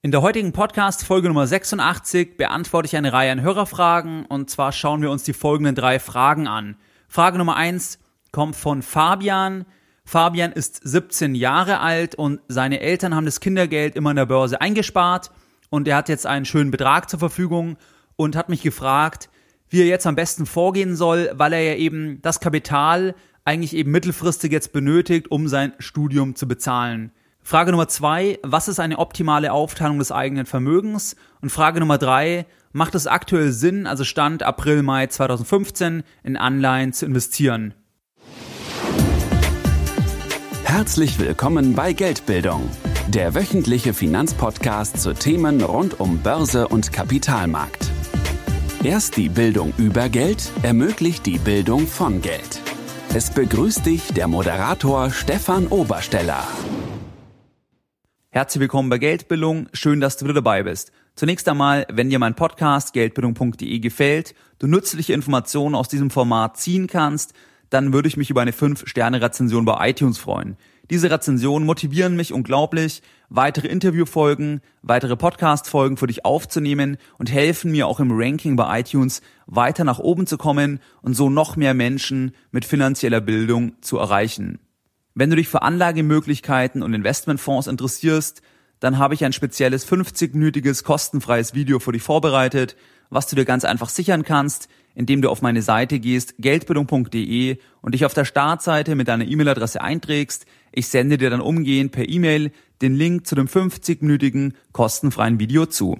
In der heutigen Podcast Folge Nummer 86 beantworte ich eine Reihe an Hörerfragen und zwar schauen wir uns die folgenden drei Fragen an. Frage Nummer eins kommt von Fabian. Fabian ist 17 Jahre alt und seine Eltern haben das Kindergeld immer in der Börse eingespart und er hat jetzt einen schönen Betrag zur Verfügung und hat mich gefragt, wie er jetzt am besten vorgehen soll, weil er ja eben das Kapital eigentlich eben mittelfristig jetzt benötigt, um sein Studium zu bezahlen. Frage Nummer zwei, was ist eine optimale Aufteilung des eigenen Vermögens? Und Frage Nummer drei, macht es aktuell Sinn, also Stand April, Mai 2015, in Anleihen zu investieren? Herzlich willkommen bei Geldbildung, der wöchentliche Finanzpodcast zu Themen rund um Börse und Kapitalmarkt. Erst die Bildung über Geld ermöglicht die Bildung von Geld. Es begrüßt dich der Moderator Stefan Obersteller. Herzlich willkommen bei Geldbildung. Schön, dass du wieder dabei bist. Zunächst einmal, wenn dir mein Podcast geldbildung.de gefällt, du nützliche Informationen aus diesem Format ziehen kannst, dann würde ich mich über eine 5-Sterne-Rezension bei iTunes freuen. Diese Rezensionen motivieren mich unglaublich, weitere Interviewfolgen, weitere Podcast-Folgen für dich aufzunehmen und helfen mir auch im Ranking bei iTunes weiter nach oben zu kommen und so noch mehr Menschen mit finanzieller Bildung zu erreichen. Wenn du dich für Anlagemöglichkeiten und Investmentfonds interessierst, dann habe ich ein spezielles 50-minütiges kostenfreies Video für dich vorbereitet, was du dir ganz einfach sichern kannst, indem du auf meine Seite gehst, geldbildung.de und dich auf der Startseite mit deiner E-Mail-Adresse einträgst. Ich sende dir dann umgehend per E-Mail den Link zu dem 50-minütigen kostenfreien Video zu.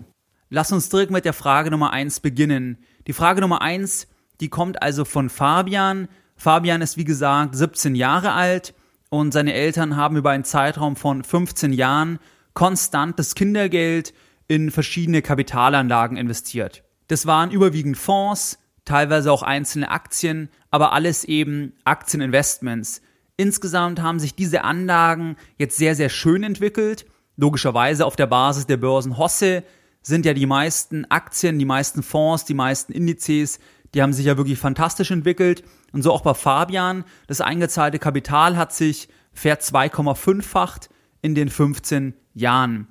Lass uns direkt mit der Frage Nummer eins beginnen. Die Frage Nummer eins, die kommt also von Fabian. Fabian ist wie gesagt 17 Jahre alt und seine Eltern haben über einen Zeitraum von 15 Jahren konstant das Kindergeld in verschiedene Kapitalanlagen investiert. Das waren überwiegend Fonds, teilweise auch einzelne Aktien, aber alles eben Aktieninvestments. Insgesamt haben sich diese Anlagen jetzt sehr, sehr schön entwickelt. Logischerweise auf der Basis der Börsen Hosse sind ja die meisten Aktien, die meisten Fonds, die meisten Indizes die haben sich ja wirklich fantastisch entwickelt. Und so auch bei Fabian. Das eingezahlte Kapital hat sich ver 2,5-facht in den 15 Jahren.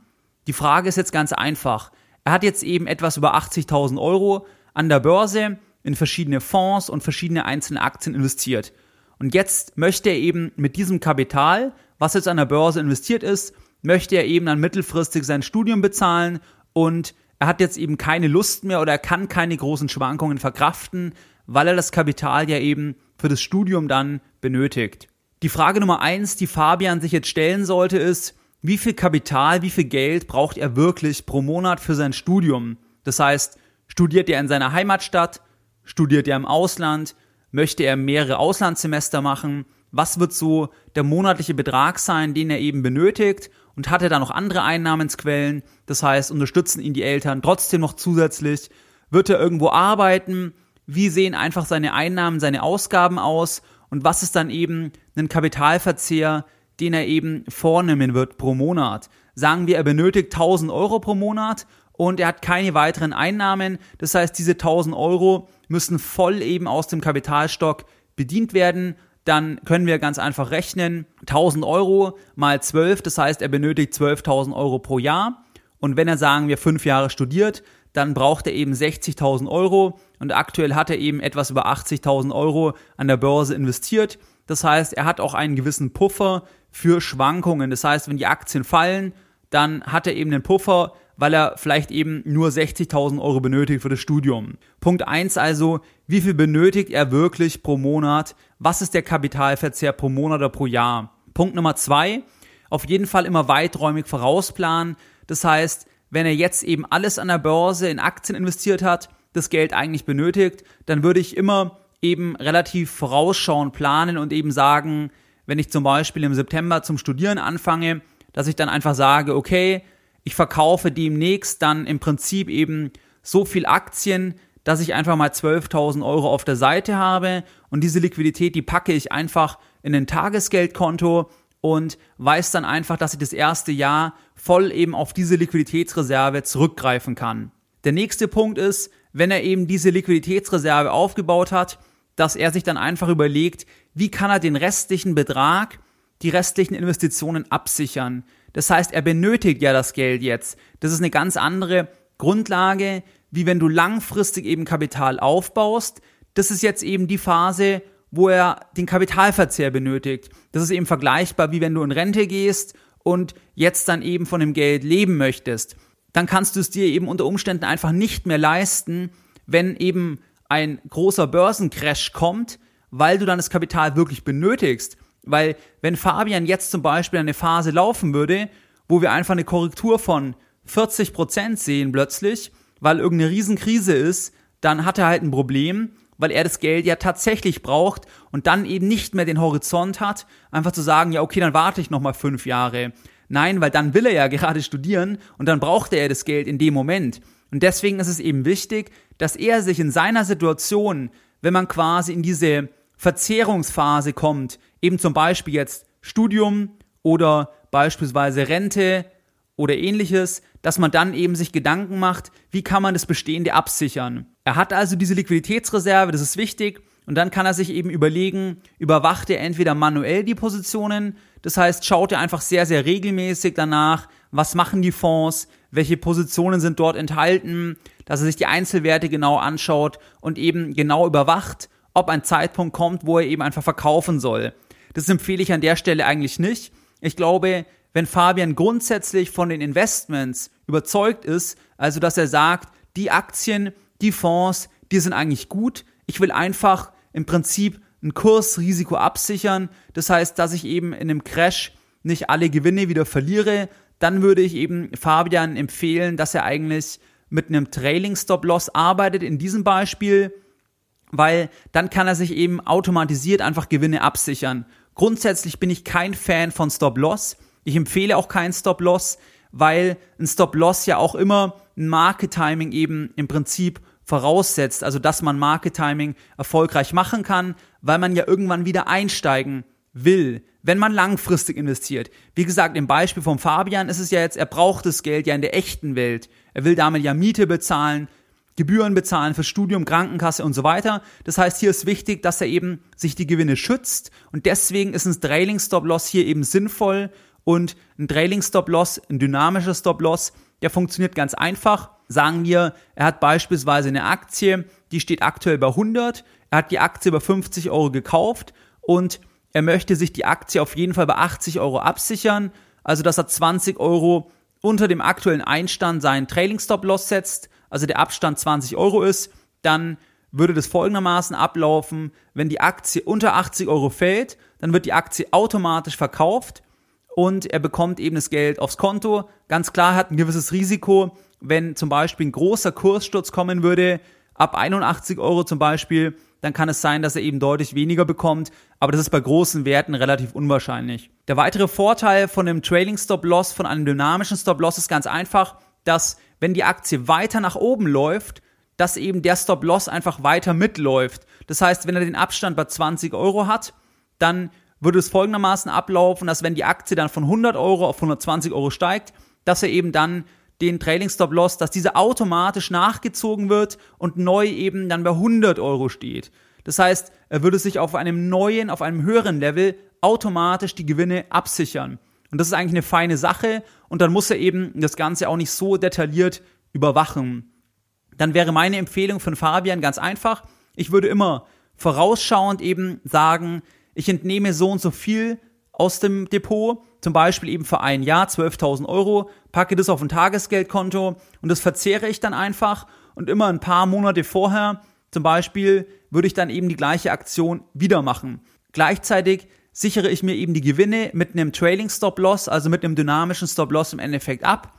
Die Frage ist jetzt ganz einfach. Er hat jetzt eben etwas über 80.000 Euro an der Börse in verschiedene Fonds und verschiedene einzelne Aktien investiert. Und jetzt möchte er eben mit diesem Kapital, was jetzt an der Börse investiert ist, möchte er eben dann mittelfristig sein Studium bezahlen und er hat jetzt eben keine Lust mehr oder er kann keine großen Schwankungen verkraften, weil er das Kapital ja eben für das Studium dann benötigt. Die Frage Nummer eins, die Fabian sich jetzt stellen sollte, ist, wie viel Kapital, wie viel Geld braucht er wirklich pro Monat für sein Studium? Das heißt, studiert er in seiner Heimatstadt, studiert er im Ausland, möchte er mehrere Auslandssemester machen? Was wird so der monatliche Betrag sein, den er eben benötigt? Und hat er dann noch andere Einnahmensquellen, das heißt, unterstützen ihn die Eltern trotzdem noch zusätzlich, wird er irgendwo arbeiten, wie sehen einfach seine Einnahmen, seine Ausgaben aus? Und was ist dann eben ein Kapitalverzehr, den er eben vornehmen wird pro Monat. Sagen wir, er benötigt 1000 Euro pro Monat und er hat keine weiteren Einnahmen. Das heißt, diese 1000 Euro müssen voll eben aus dem Kapitalstock bedient werden dann können wir ganz einfach rechnen, 1000 Euro mal 12, das heißt, er benötigt 12.000 Euro pro Jahr. Und wenn er, sagen wir, fünf Jahre studiert, dann braucht er eben 60.000 Euro und aktuell hat er eben etwas über 80.000 Euro an der Börse investiert. Das heißt, er hat auch einen gewissen Puffer für Schwankungen. Das heißt, wenn die Aktien fallen, dann hat er eben einen Puffer, weil er vielleicht eben nur 60.000 Euro benötigt für das Studium. Punkt eins also, wie viel benötigt er wirklich pro Monat? Was ist der Kapitalverzehr pro Monat oder pro Jahr? Punkt Nummer zwei, auf jeden Fall immer weiträumig vorausplanen. Das heißt, wenn er jetzt eben alles an der Börse in Aktien investiert hat, das Geld eigentlich benötigt, dann würde ich immer eben relativ vorausschauen, planen und eben sagen, wenn ich zum Beispiel im September zum Studieren anfange, dass ich dann einfach sage, okay, ich verkaufe demnächst dann im Prinzip eben so viel Aktien, dass ich einfach mal 12.000 Euro auf der Seite habe und diese Liquidität, die packe ich einfach in ein Tagesgeldkonto und weiß dann einfach, dass ich das erste Jahr voll eben auf diese Liquiditätsreserve zurückgreifen kann. Der nächste Punkt ist, wenn er eben diese Liquiditätsreserve aufgebaut hat, dass er sich dann einfach überlegt, wie kann er den restlichen Betrag, die restlichen Investitionen absichern. Das heißt, er benötigt ja das Geld jetzt. Das ist eine ganz andere Grundlage, wie wenn du langfristig eben Kapital aufbaust. Das ist jetzt eben die Phase, wo er den Kapitalverzehr benötigt. Das ist eben vergleichbar, wie wenn du in Rente gehst und jetzt dann eben von dem Geld leben möchtest. Dann kannst du es dir eben unter Umständen einfach nicht mehr leisten, wenn eben ein großer Börsencrash kommt, weil du dann das Kapital wirklich benötigst. Weil wenn Fabian jetzt zum Beispiel eine Phase laufen würde, wo wir einfach eine Korrektur von 40 Prozent sehen plötzlich, weil irgendeine Riesenkrise ist, dann hat er halt ein Problem weil er das Geld ja tatsächlich braucht und dann eben nicht mehr den Horizont hat, einfach zu sagen, ja, okay, dann warte ich nochmal fünf Jahre. Nein, weil dann will er ja gerade studieren und dann braucht er das Geld in dem Moment. Und deswegen ist es eben wichtig, dass er sich in seiner Situation, wenn man quasi in diese Verzehrungsphase kommt, eben zum Beispiel jetzt Studium oder beispielsweise Rente oder ähnliches, dass man dann eben sich Gedanken macht, wie kann man das Bestehende absichern. Er hat also diese Liquiditätsreserve, das ist wichtig, und dann kann er sich eben überlegen, überwacht er entweder manuell die Positionen, das heißt, schaut er einfach sehr, sehr regelmäßig danach, was machen die Fonds, welche Positionen sind dort enthalten, dass er sich die Einzelwerte genau anschaut und eben genau überwacht, ob ein Zeitpunkt kommt, wo er eben einfach verkaufen soll. Das empfehle ich an der Stelle eigentlich nicht. Ich glaube, wenn Fabian grundsätzlich von den Investments überzeugt ist, also dass er sagt, die Aktien, die Fonds, die sind eigentlich gut. Ich will einfach im Prinzip ein Kursrisiko absichern. Das heißt, dass ich eben in einem Crash nicht alle Gewinne wieder verliere. Dann würde ich eben Fabian empfehlen, dass er eigentlich mit einem Trailing Stop Loss arbeitet in diesem Beispiel, weil dann kann er sich eben automatisiert einfach Gewinne absichern. Grundsätzlich bin ich kein Fan von Stop Loss. Ich empfehle auch keinen Stop Loss, weil ein Stop Loss ja auch immer ein Market Timing eben im Prinzip voraussetzt, also dass man Market Timing erfolgreich machen kann, weil man ja irgendwann wieder einsteigen will, wenn man langfristig investiert. Wie gesagt, im Beispiel von Fabian ist es ja jetzt, er braucht das Geld ja in der echten Welt. Er will damit ja Miete bezahlen, Gebühren bezahlen für Studium, Krankenkasse und so weiter. Das heißt, hier ist wichtig, dass er eben sich die Gewinne schützt. Und deswegen ist ein Trailing Stop Loss hier eben sinnvoll, und ein Trailing Stop Loss, ein dynamischer Stop Loss, der funktioniert ganz einfach. Sagen wir, er hat beispielsweise eine Aktie, die steht aktuell bei 100, er hat die Aktie bei 50 Euro gekauft und er möchte sich die Aktie auf jeden Fall bei 80 Euro absichern, also dass er 20 Euro unter dem aktuellen Einstand seinen Trailing Stop Loss setzt, also der Abstand 20 Euro ist, dann würde das folgendermaßen ablaufen, wenn die Aktie unter 80 Euro fällt, dann wird die Aktie automatisch verkauft und er bekommt eben das Geld aufs Konto. Ganz klar hat ein gewisses Risiko, wenn zum Beispiel ein großer Kurssturz kommen würde, ab 81 Euro zum Beispiel, dann kann es sein, dass er eben deutlich weniger bekommt, aber das ist bei großen Werten relativ unwahrscheinlich. Der weitere Vorteil von einem Trailing Stop Loss, von einem dynamischen Stop Loss ist ganz einfach, dass wenn die Aktie weiter nach oben läuft, dass eben der Stop Loss einfach weiter mitläuft. Das heißt, wenn er den Abstand bei 20 Euro hat, dann würde es folgendermaßen ablaufen, dass wenn die Aktie dann von 100 Euro auf 120 Euro steigt, dass er eben dann den Trailing Stop Loss, dass dieser automatisch nachgezogen wird und neu eben dann bei 100 Euro steht. Das heißt, er würde sich auf einem neuen, auf einem höheren Level automatisch die Gewinne absichern. Und das ist eigentlich eine feine Sache und dann muss er eben das Ganze auch nicht so detailliert überwachen. Dann wäre meine Empfehlung von Fabian ganz einfach. Ich würde immer vorausschauend eben sagen, ich entnehme so und so viel aus dem Depot, zum Beispiel eben für ein Jahr 12.000 Euro, packe das auf ein Tagesgeldkonto und das verzehre ich dann einfach und immer ein paar Monate vorher, zum Beispiel, würde ich dann eben die gleiche Aktion wieder machen. Gleichzeitig sichere ich mir eben die Gewinne mit einem Trailing Stop Loss, also mit einem dynamischen Stop Loss im Endeffekt ab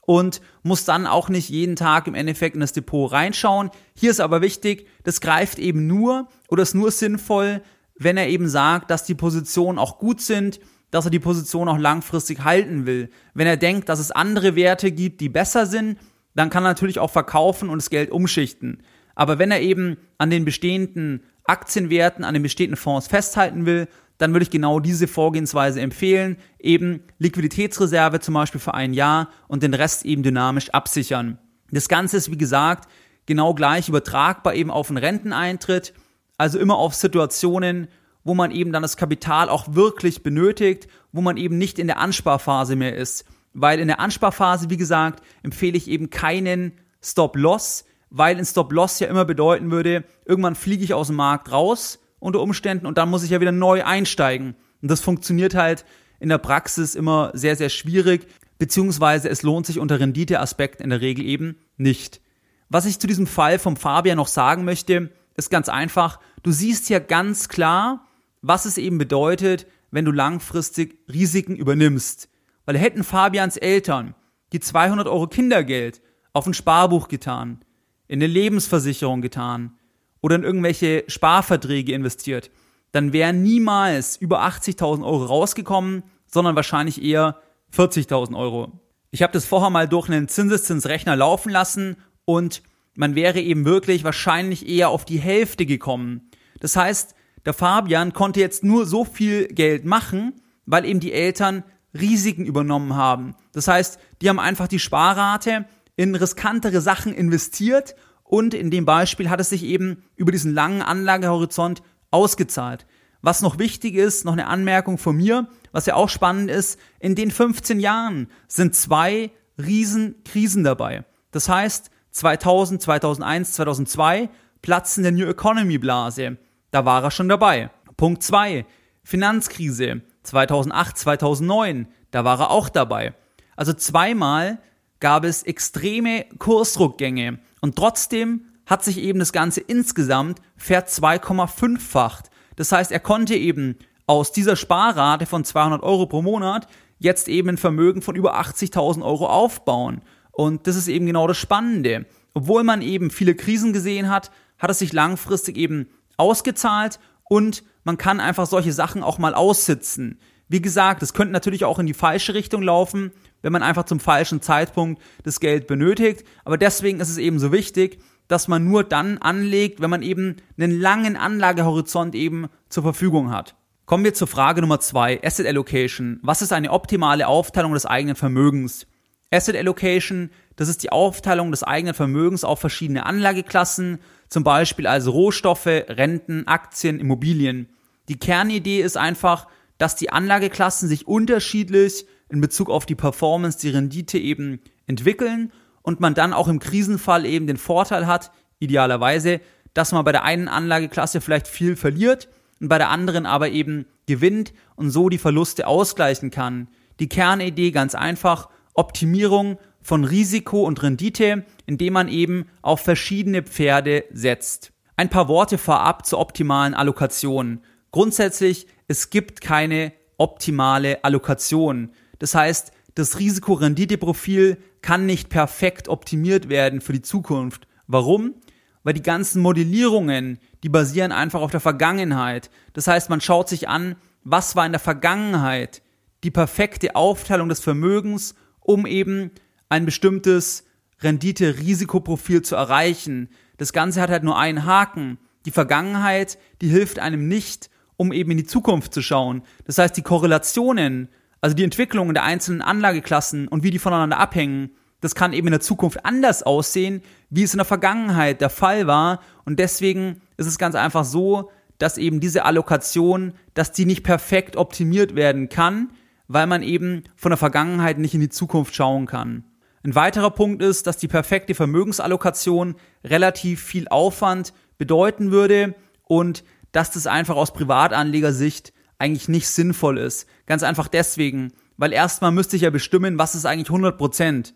und muss dann auch nicht jeden Tag im Endeffekt in das Depot reinschauen. Hier ist aber wichtig, das greift eben nur oder ist nur sinnvoll, wenn er eben sagt, dass die Positionen auch gut sind, dass er die Position auch langfristig halten will. Wenn er denkt, dass es andere Werte gibt, die besser sind, dann kann er natürlich auch verkaufen und das Geld umschichten. Aber wenn er eben an den bestehenden Aktienwerten, an den bestehenden Fonds festhalten will, dann würde ich genau diese Vorgehensweise empfehlen, eben Liquiditätsreserve zum Beispiel für ein Jahr und den Rest eben dynamisch absichern. Das Ganze ist, wie gesagt, genau gleich übertragbar eben auf einen Renteneintritt also immer auf Situationen, wo man eben dann das Kapital auch wirklich benötigt, wo man eben nicht in der Ansparphase mehr ist. Weil in der Ansparphase, wie gesagt, empfehle ich eben keinen Stop-Loss, weil ein Stop-Loss ja immer bedeuten würde, irgendwann fliege ich aus dem Markt raus unter Umständen und dann muss ich ja wieder neu einsteigen. Und das funktioniert halt in der Praxis immer sehr, sehr schwierig, beziehungsweise es lohnt sich unter Renditeaspekt in der Regel eben nicht. Was ich zu diesem Fall vom Fabian noch sagen möchte, ist ganz einfach, du siehst ja ganz klar, was es eben bedeutet, wenn du langfristig Risiken übernimmst. Weil hätten Fabians Eltern die 200 Euro Kindergeld auf ein Sparbuch getan, in eine Lebensversicherung getan oder in irgendwelche Sparverträge investiert, dann wären niemals über 80.000 Euro rausgekommen, sondern wahrscheinlich eher 40.000 Euro. Ich habe das vorher mal durch einen Zinseszinsrechner laufen lassen und man wäre eben wirklich wahrscheinlich eher auf die Hälfte gekommen. Das heißt, der Fabian konnte jetzt nur so viel Geld machen, weil eben die Eltern Risiken übernommen haben. Das heißt, die haben einfach die Sparrate in riskantere Sachen investiert und in dem Beispiel hat es sich eben über diesen langen Anlagehorizont ausgezahlt. Was noch wichtig ist, noch eine Anmerkung von mir, was ja auch spannend ist, in den 15 Jahren sind zwei Riesenkrisen dabei. Das heißt, 2000, 2001, 2002 Platzen der New Economy Blase. Da war er schon dabei. Punkt 2. Finanzkrise 2008, 2009. Da war er auch dabei. Also zweimal gab es extreme Kursdruckgänge und trotzdem hat sich eben das Ganze insgesamt ver 2,5-facht. Das heißt, er konnte eben aus dieser Sparrate von 200 Euro pro Monat jetzt eben ein Vermögen von über 80.000 Euro aufbauen. Und das ist eben genau das Spannende. Obwohl man eben viele Krisen gesehen hat, hat es sich langfristig eben ausgezahlt und man kann einfach solche Sachen auch mal aussitzen. Wie gesagt, es könnte natürlich auch in die falsche Richtung laufen, wenn man einfach zum falschen Zeitpunkt das Geld benötigt. Aber deswegen ist es eben so wichtig, dass man nur dann anlegt, wenn man eben einen langen Anlagehorizont eben zur Verfügung hat. Kommen wir zur Frage Nummer zwei, Asset Allocation. Was ist eine optimale Aufteilung des eigenen Vermögens? Asset Allocation, das ist die Aufteilung des eigenen Vermögens auf verschiedene Anlageklassen, zum Beispiel also Rohstoffe, Renten, Aktien, Immobilien. Die Kernidee ist einfach, dass die Anlageklassen sich unterschiedlich in Bezug auf die Performance, die Rendite eben entwickeln und man dann auch im Krisenfall eben den Vorteil hat, idealerweise, dass man bei der einen Anlageklasse vielleicht viel verliert und bei der anderen aber eben gewinnt und so die Verluste ausgleichen kann. Die Kernidee ganz einfach, Optimierung von Risiko und Rendite, indem man eben auf verschiedene Pferde setzt. Ein paar Worte vorab zur optimalen Allokation. Grundsätzlich, es gibt keine optimale Allokation. Das heißt, das Risiko-Rendite-Profil kann nicht perfekt optimiert werden für die Zukunft. Warum? Weil die ganzen Modellierungen, die basieren einfach auf der Vergangenheit. Das heißt, man schaut sich an, was war in der Vergangenheit die perfekte Aufteilung des Vermögens um eben ein bestimmtes Rendite-Risikoprofil zu erreichen. Das Ganze hat halt nur einen Haken. Die Vergangenheit, die hilft einem nicht, um eben in die Zukunft zu schauen. Das heißt, die Korrelationen, also die Entwicklungen der einzelnen Anlageklassen und wie die voneinander abhängen, das kann eben in der Zukunft anders aussehen, wie es in der Vergangenheit der Fall war. Und deswegen ist es ganz einfach so, dass eben diese Allokation, dass die nicht perfekt optimiert werden kann, weil man eben von der Vergangenheit nicht in die Zukunft schauen kann. Ein weiterer Punkt ist, dass die perfekte Vermögensallokation relativ viel Aufwand bedeuten würde und dass das einfach aus Privatanlegersicht eigentlich nicht sinnvoll ist. Ganz einfach deswegen, weil erstmal müsste ich ja bestimmen, was ist eigentlich 100 Prozent.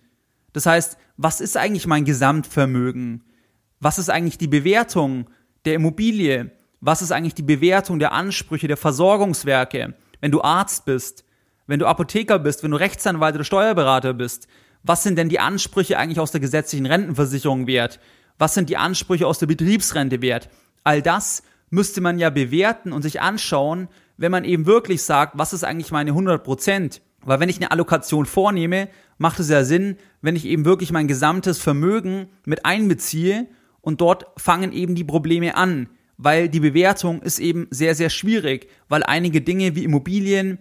Das heißt, was ist eigentlich mein Gesamtvermögen? Was ist eigentlich die Bewertung der Immobilie? Was ist eigentlich die Bewertung der Ansprüche der Versorgungswerke? Wenn du Arzt bist, wenn du Apotheker bist, wenn du Rechtsanwalt oder Steuerberater bist, was sind denn die Ansprüche eigentlich aus der gesetzlichen Rentenversicherung wert? Was sind die Ansprüche aus der Betriebsrente wert? All das müsste man ja bewerten und sich anschauen, wenn man eben wirklich sagt, was ist eigentlich meine 100 Prozent? Weil wenn ich eine Allokation vornehme, macht es ja Sinn, wenn ich eben wirklich mein gesamtes Vermögen mit einbeziehe und dort fangen eben die Probleme an, weil die Bewertung ist eben sehr, sehr schwierig, weil einige Dinge wie Immobilien,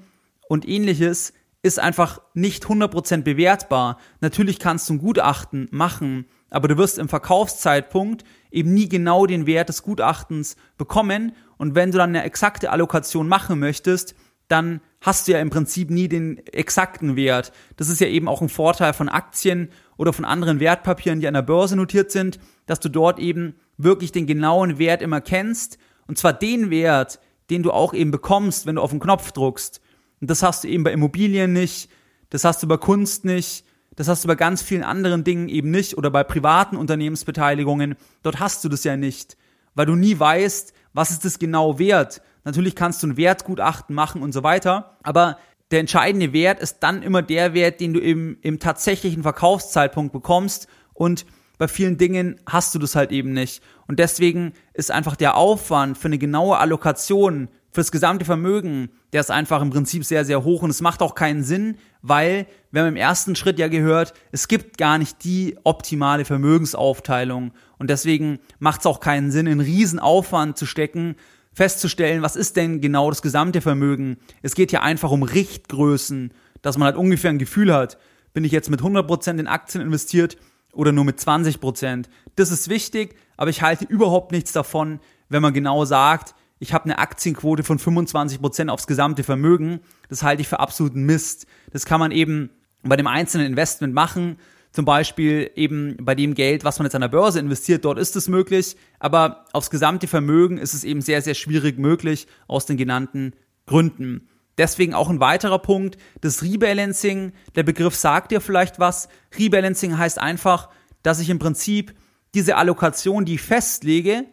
und ähnliches ist einfach nicht 100% bewertbar. Natürlich kannst du ein Gutachten machen, aber du wirst im Verkaufszeitpunkt eben nie genau den Wert des Gutachtens bekommen Und wenn du dann eine exakte Allokation machen möchtest, dann hast du ja im Prinzip nie den exakten Wert. Das ist ja eben auch ein Vorteil von Aktien oder von anderen Wertpapieren, die an der Börse notiert sind, dass du dort eben wirklich den genauen Wert immer kennst. Und zwar den Wert, den du auch eben bekommst, wenn du auf den Knopf druckst. Und das hast du eben bei Immobilien nicht, das hast du bei Kunst nicht, das hast du bei ganz vielen anderen Dingen eben nicht oder bei privaten Unternehmensbeteiligungen. Dort hast du das ja nicht, weil du nie weißt, was ist das genau wert. Natürlich kannst du ein Wertgutachten machen und so weiter, aber der entscheidende Wert ist dann immer der Wert, den du im, im tatsächlichen Verkaufszeitpunkt bekommst und bei vielen Dingen hast du das halt eben nicht. Und deswegen ist einfach der Aufwand für eine genaue Allokation fürs gesamte Vermögen, der ist einfach im Prinzip sehr, sehr hoch und es macht auch keinen Sinn, weil wir haben im ersten Schritt ja gehört, es gibt gar nicht die optimale Vermögensaufteilung und deswegen macht es auch keinen Sinn, einen riesen Aufwand zu stecken, festzustellen, was ist denn genau das gesamte Vermögen. Es geht ja einfach um Richtgrößen, dass man halt ungefähr ein Gefühl hat, bin ich jetzt mit 100% in Aktien investiert oder nur mit 20%. Das ist wichtig, aber ich halte überhaupt nichts davon, wenn man genau sagt, ich habe eine Aktienquote von 25% aufs gesamte Vermögen. Das halte ich für absoluten Mist. Das kann man eben bei dem einzelnen Investment machen. Zum Beispiel eben bei dem Geld, was man jetzt an der Börse investiert, dort ist es möglich. Aber aufs gesamte Vermögen ist es eben sehr, sehr schwierig möglich aus den genannten Gründen. Deswegen auch ein weiterer Punkt, das Rebalancing. Der Begriff sagt dir vielleicht was. Rebalancing heißt einfach, dass ich im Prinzip diese Allokation, die ich festlege,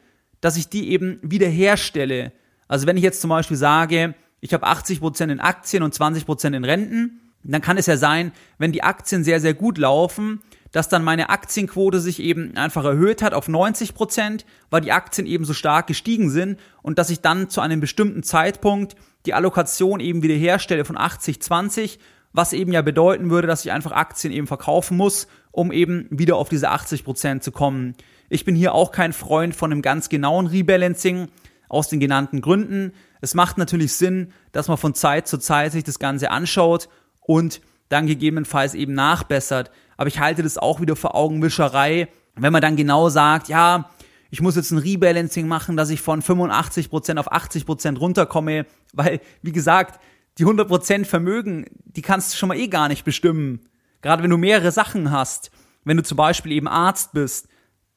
dass ich die eben wiederherstelle. Also wenn ich jetzt zum Beispiel sage, ich habe 80% in Aktien und 20% in Renten, dann kann es ja sein, wenn die Aktien sehr, sehr gut laufen, dass dann meine Aktienquote sich eben einfach erhöht hat auf 90 weil die Aktien eben so stark gestiegen sind und dass ich dann zu einem bestimmten Zeitpunkt die Allokation eben wiederherstelle von 80-20, was eben ja bedeuten würde, dass ich einfach Aktien eben verkaufen muss, um eben wieder auf diese 80% zu kommen. Ich bin hier auch kein Freund von einem ganz genauen Rebalancing aus den genannten Gründen. Es macht natürlich Sinn, dass man von Zeit zu Zeit sich das Ganze anschaut und dann gegebenenfalls eben nachbessert. Aber ich halte das auch wieder für Augenwischerei, wenn man dann genau sagt, ja, ich muss jetzt ein Rebalancing machen, dass ich von 85% auf 80% runterkomme, weil, wie gesagt, die 100% Vermögen, die kannst du schon mal eh gar nicht bestimmen. Gerade wenn du mehrere Sachen hast. Wenn du zum Beispiel eben Arzt bist,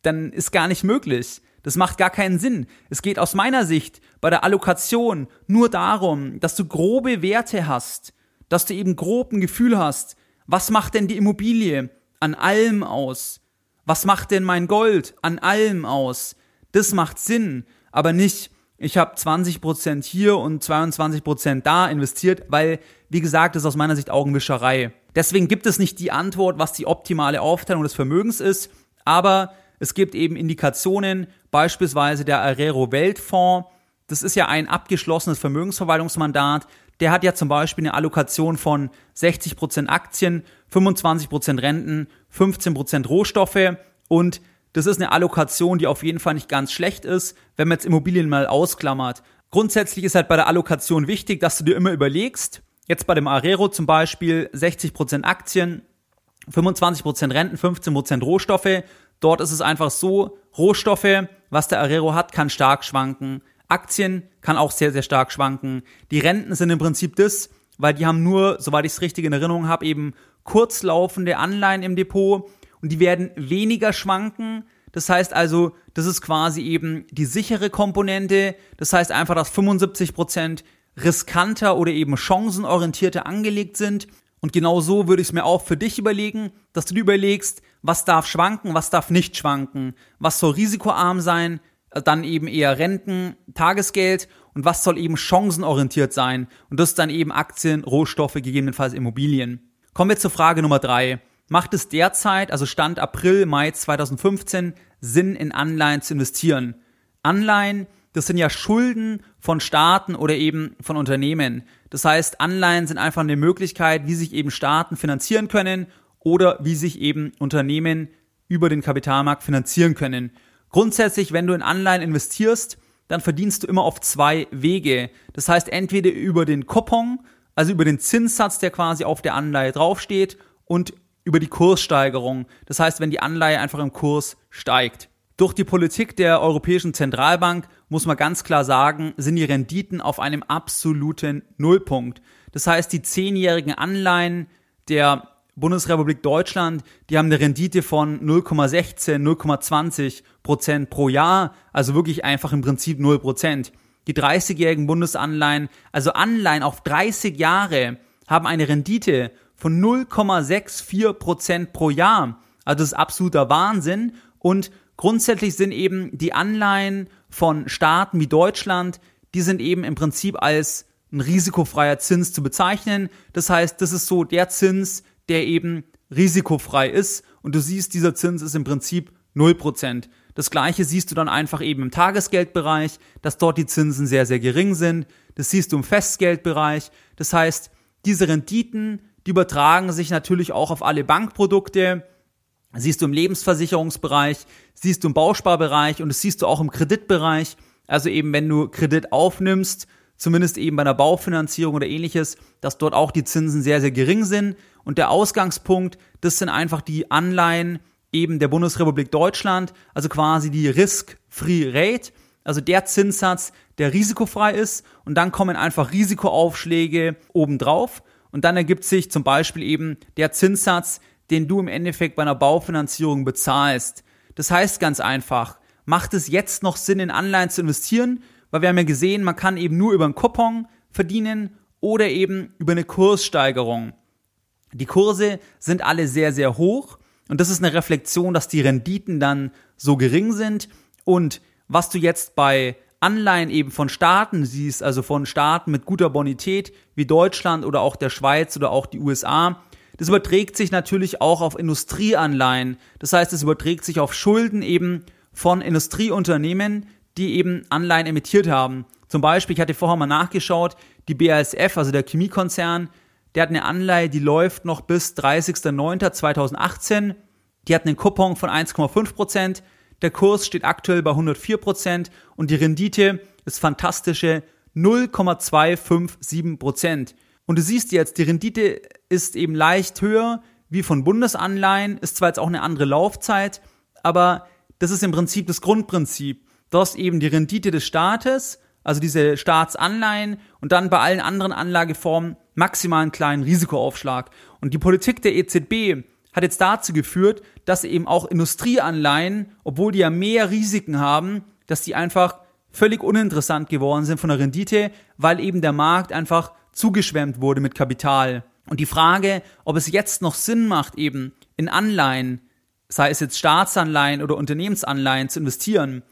dann ist gar nicht möglich. Das macht gar keinen Sinn. Es geht aus meiner Sicht bei der Allokation nur darum, dass du grobe Werte hast, dass du eben grob ein Gefühl hast, was macht denn die Immobilie an allem aus? Was macht denn mein Gold an allem aus? Das macht Sinn, aber nicht, ich habe 20% hier und 22% da investiert, weil, wie gesagt, das ist aus meiner Sicht Augenwischerei. Deswegen gibt es nicht die Antwort, was die optimale Aufteilung des Vermögens ist, aber es gibt eben Indikationen, beispielsweise der Arero Weltfonds. Das ist ja ein abgeschlossenes Vermögensverwaltungsmandat. Der hat ja zum Beispiel eine Allokation von 60% Aktien, 25% Renten, 15% Rohstoffe und das ist eine Allokation, die auf jeden Fall nicht ganz schlecht ist, wenn man jetzt Immobilien mal ausklammert. Grundsätzlich ist halt bei der Allokation wichtig, dass du dir immer überlegst, jetzt bei dem Arero zum Beispiel 60% Aktien, 25% Renten, 15% Rohstoffe. Dort ist es einfach so, Rohstoffe, was der Arero hat, kann stark schwanken. Aktien kann auch sehr, sehr stark schwanken. Die Renten sind im Prinzip das, weil die haben nur, soweit ich es richtig in Erinnerung habe, eben kurzlaufende Anleihen im Depot und die werden weniger schwanken. Das heißt also, das ist quasi eben die sichere Komponente. Das heißt einfach, dass 75 Prozent riskanter oder eben chancenorientierter angelegt sind. Und genau so würde ich es mir auch für dich überlegen, dass du dir überlegst, was darf schwanken, was darf nicht schwanken, was soll risikoarm sein, dann eben eher Renten, Tagesgeld und was soll eben chancenorientiert sein und das dann eben Aktien, Rohstoffe, gegebenenfalls Immobilien. Kommen wir zur Frage Nummer drei. Macht es derzeit, also Stand April, Mai 2015, Sinn in Anleihen zu investieren? Anleihen, das sind ja Schulden von Staaten oder eben von Unternehmen. Das heißt, Anleihen sind einfach eine Möglichkeit, wie sich eben Staaten finanzieren können oder wie sich eben Unternehmen über den Kapitalmarkt finanzieren können. Grundsätzlich, wenn du in Anleihen investierst, dann verdienst du immer auf zwei Wege. Das heißt, entweder über den Coupon, also über den Zinssatz, der quasi auf der Anleihe draufsteht, und über die Kurssteigerung. Das heißt, wenn die Anleihe einfach im Kurs steigt. Durch die Politik der Europäischen Zentralbank muss man ganz klar sagen, sind die Renditen auf einem absoluten Nullpunkt. Das heißt, die zehnjährigen Anleihen der Bundesrepublik Deutschland, die haben eine Rendite von 0,16, 0,20 Prozent pro Jahr, also wirklich einfach im Prinzip 0 Prozent. Die 30-jährigen Bundesanleihen, also Anleihen auf 30 Jahre, haben eine Rendite von 0,64 Prozent pro Jahr. Also das ist absoluter Wahnsinn. Und grundsätzlich sind eben die Anleihen von Staaten wie Deutschland, die sind eben im Prinzip als ein risikofreier Zins zu bezeichnen. Das heißt, das ist so der Zins, der eben risikofrei ist und du siehst, dieser Zins ist im Prinzip 0%. Das gleiche siehst du dann einfach eben im Tagesgeldbereich, dass dort die Zinsen sehr, sehr gering sind. Das siehst du im Festgeldbereich. Das heißt, diese Renditen, die übertragen sich natürlich auch auf alle Bankprodukte. Siehst du im Lebensversicherungsbereich, siehst du im Bausparbereich und das siehst du auch im Kreditbereich. Also eben, wenn du Kredit aufnimmst, zumindest eben bei einer Baufinanzierung oder ähnliches, dass dort auch die Zinsen sehr, sehr gering sind und der Ausgangspunkt, das sind einfach die Anleihen eben der Bundesrepublik Deutschland, also quasi die Risk-Free Rate, also der Zinssatz, der risikofrei ist. Und dann kommen einfach Risikoaufschläge obendrauf. Und dann ergibt sich zum Beispiel eben der Zinssatz, den du im Endeffekt bei einer Baufinanzierung bezahlst. Das heißt ganz einfach, macht es jetzt noch Sinn, in Anleihen zu investieren? Weil wir haben ja gesehen, man kann eben nur über einen Coupon verdienen oder eben über eine Kurssteigerung. Die Kurse sind alle sehr, sehr hoch und das ist eine Reflexion, dass die Renditen dann so gering sind und was du jetzt bei Anleihen eben von Staaten siehst, also von Staaten mit guter Bonität wie Deutschland oder auch der Schweiz oder auch die USA, das überträgt sich natürlich auch auf Industrieanleihen. Das heißt, es überträgt sich auf Schulden eben von Industrieunternehmen, die eben Anleihen emittiert haben. Zum Beispiel, ich hatte vorher mal nachgeschaut, die BASF, also der Chemiekonzern, der hat eine Anleihe, die läuft noch bis 30.09.2018. Die hat einen Coupon von 1,5%. Der Kurs steht aktuell bei 104% und die Rendite ist fantastische 0,257%. Und du siehst jetzt, die Rendite ist eben leicht höher wie von Bundesanleihen, ist zwar jetzt auch eine andere Laufzeit, aber das ist im Prinzip das Grundprinzip. Du hast eben die Rendite des Staates, also diese Staatsanleihen und dann bei allen anderen Anlageformen maximalen kleinen Risikoaufschlag. Und die Politik der EZB hat jetzt dazu geführt, dass eben auch Industrieanleihen, obwohl die ja mehr Risiken haben, dass die einfach völlig uninteressant geworden sind von der Rendite, weil eben der Markt einfach zugeschwemmt wurde mit Kapital. Und die Frage, ob es jetzt noch Sinn macht, eben in Anleihen, sei es jetzt Staatsanleihen oder Unternehmensanleihen zu investieren,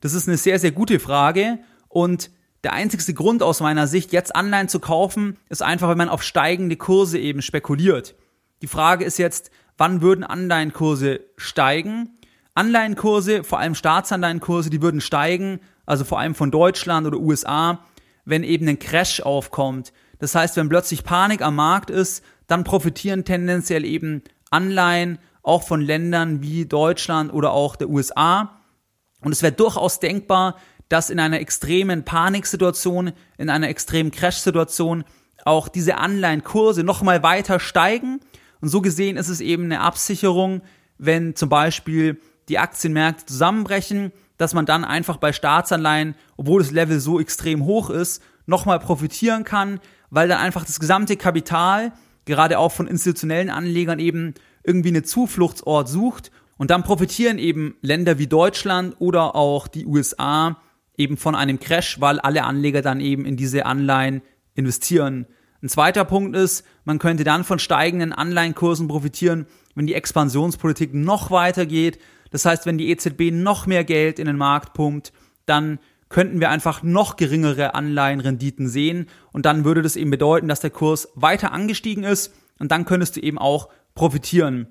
das ist eine sehr, sehr gute Frage. Und der einzigste Grund aus meiner Sicht, jetzt Anleihen zu kaufen, ist einfach, wenn man auf steigende Kurse eben spekuliert. Die Frage ist jetzt, wann würden Anleihenkurse steigen? Anleihenkurse, vor allem Staatsanleihenkurse, die würden steigen, also vor allem von Deutschland oder USA, wenn eben ein Crash aufkommt. Das heißt, wenn plötzlich Panik am Markt ist, dann profitieren tendenziell eben Anleihen auch von Ländern wie Deutschland oder auch der USA. Und es wäre durchaus denkbar, dass in einer extremen Paniksituation, in einer extremen Crash-Situation auch diese Anleihenkurse nochmal weiter steigen. Und so gesehen ist es eben eine Absicherung, wenn zum Beispiel die Aktienmärkte zusammenbrechen, dass man dann einfach bei Staatsanleihen, obwohl das Level so extrem hoch ist, nochmal profitieren kann, weil dann einfach das gesamte Kapital, gerade auch von institutionellen Anlegern eben irgendwie eine Zufluchtsort sucht und dann profitieren eben Länder wie Deutschland oder auch die USA eben von einem Crash, weil alle Anleger dann eben in diese Anleihen investieren. Ein zweiter Punkt ist, man könnte dann von steigenden Anleihenkursen profitieren, wenn die Expansionspolitik noch weiter geht. Das heißt, wenn die EZB noch mehr Geld in den Markt pumpt, dann könnten wir einfach noch geringere Anleihenrenditen sehen und dann würde das eben bedeuten, dass der Kurs weiter angestiegen ist und dann könntest du eben auch profitieren.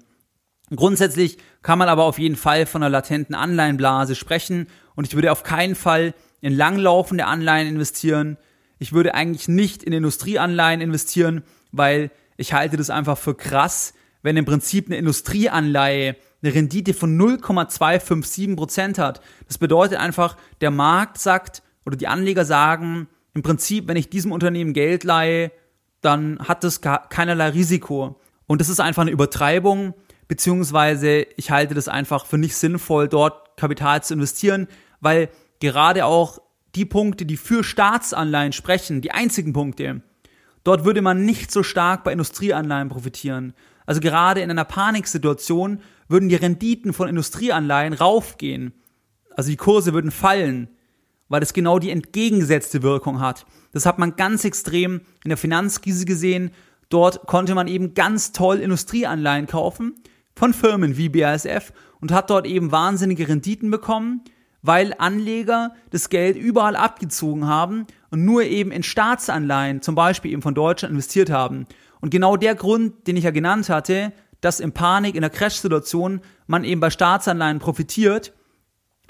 Grundsätzlich kann man aber auf jeden Fall von einer latenten Anleihenblase sprechen und ich würde auf keinen Fall in langlaufende Anleihen investieren. Ich würde eigentlich nicht in Industrieanleihen investieren, weil ich halte das einfach für krass, wenn im Prinzip eine Industrieanleihe eine Rendite von 0,257 Prozent hat. Das bedeutet einfach, der Markt sagt oder die Anleger sagen, im Prinzip, wenn ich diesem Unternehmen Geld leihe, dann hat das keinerlei Risiko. Und das ist einfach eine Übertreibung, beziehungsweise ich halte das einfach für nicht sinnvoll, dort Kapital zu investieren, weil gerade auch die Punkte, die für Staatsanleihen sprechen, die einzigen Punkte, dort würde man nicht so stark bei Industrieanleihen profitieren. Also gerade in einer Paniksituation würden die Renditen von Industrieanleihen raufgehen. Also die Kurse würden fallen, weil es genau die entgegengesetzte Wirkung hat. Das hat man ganz extrem in der Finanzkrise gesehen. Dort konnte man eben ganz toll Industrieanleihen kaufen von Firmen wie BASF und hat dort eben wahnsinnige Renditen bekommen, weil Anleger das Geld überall abgezogen haben und nur eben in Staatsanleihen, zum Beispiel eben von Deutschland, investiert haben. Und genau der Grund, den ich ja genannt hatte, dass in Panik, in der Crash-Situation man eben bei Staatsanleihen profitiert,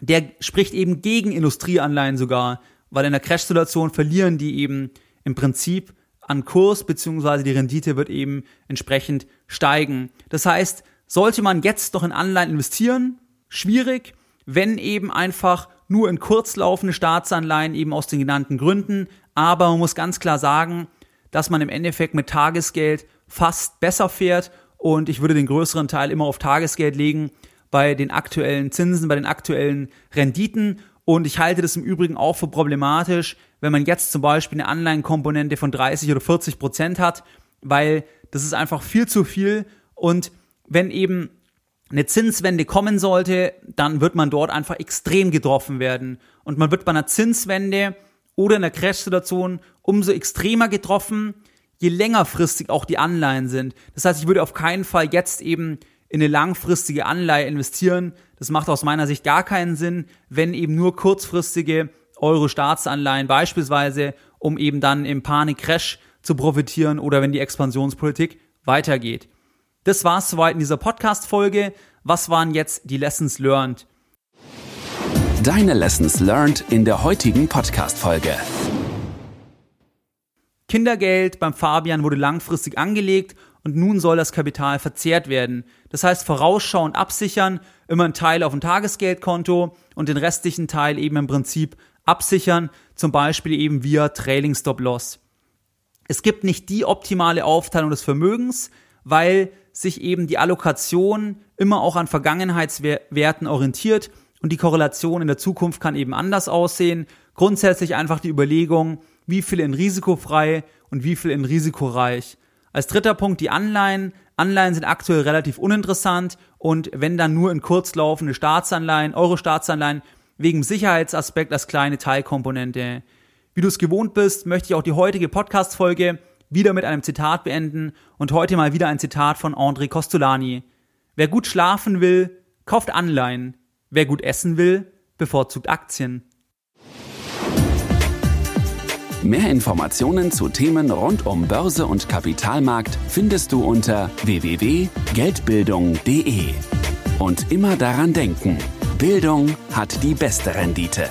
der spricht eben gegen Industrieanleihen sogar, weil in der Crash-Situation verlieren die eben im Prinzip an Kurs, beziehungsweise die Rendite wird eben entsprechend steigen. Das heißt, sollte man jetzt doch in Anleihen investieren? Schwierig, wenn eben einfach nur in kurzlaufende Staatsanleihen eben aus den genannten Gründen. Aber man muss ganz klar sagen, dass man im Endeffekt mit Tagesgeld fast besser fährt und ich würde den größeren Teil immer auf Tagesgeld legen bei den aktuellen Zinsen, bei den aktuellen Renditen und ich halte das im Übrigen auch für problematisch, wenn man jetzt zum Beispiel eine Anleihenkomponente von 30 oder 40 Prozent hat, weil das ist einfach viel zu viel und wenn eben eine Zinswende kommen sollte, dann wird man dort einfach extrem getroffen werden. Und man wird bei einer Zinswende oder in einer Crash-Situation umso extremer getroffen, je längerfristig auch die Anleihen sind. Das heißt, ich würde auf keinen Fall jetzt eben in eine langfristige Anleihe investieren. Das macht aus meiner Sicht gar keinen Sinn, wenn eben nur kurzfristige Euro-Staatsanleihen beispielsweise, um eben dann im Panik-Crash zu profitieren oder wenn die Expansionspolitik weitergeht. Das war's soweit in dieser Podcast-Folge. Was waren jetzt die Lessons learned? Deine Lessons learned in der heutigen Podcast-Folge. Kindergeld beim Fabian wurde langfristig angelegt und nun soll das Kapital verzehrt werden. Das heißt, vorausschauend absichern, immer einen Teil auf ein Tagesgeldkonto und den restlichen Teil eben im Prinzip absichern, zum Beispiel eben via Trailing Stop Loss. Es gibt nicht die optimale Aufteilung des Vermögens, weil sich eben die Allokation immer auch an Vergangenheitswerten orientiert und die Korrelation in der Zukunft kann eben anders aussehen. Grundsätzlich einfach die Überlegung, wie viel in risikofrei und wie viel in risikoreich. Als dritter Punkt die Anleihen. Anleihen sind aktuell relativ uninteressant und wenn dann nur in kurzlaufende Staatsanleihen, Euro-Staatsanleihen, wegen Sicherheitsaspekt als kleine Teilkomponente. Wie du es gewohnt bist, möchte ich auch die heutige Podcast-Folge wieder mit einem Zitat beenden und heute mal wieder ein Zitat von André Costolani. Wer gut schlafen will, kauft Anleihen. Wer gut essen will, bevorzugt Aktien. Mehr Informationen zu Themen rund um Börse und Kapitalmarkt findest du unter www.geldbildung.de. Und immer daran denken, Bildung hat die beste Rendite.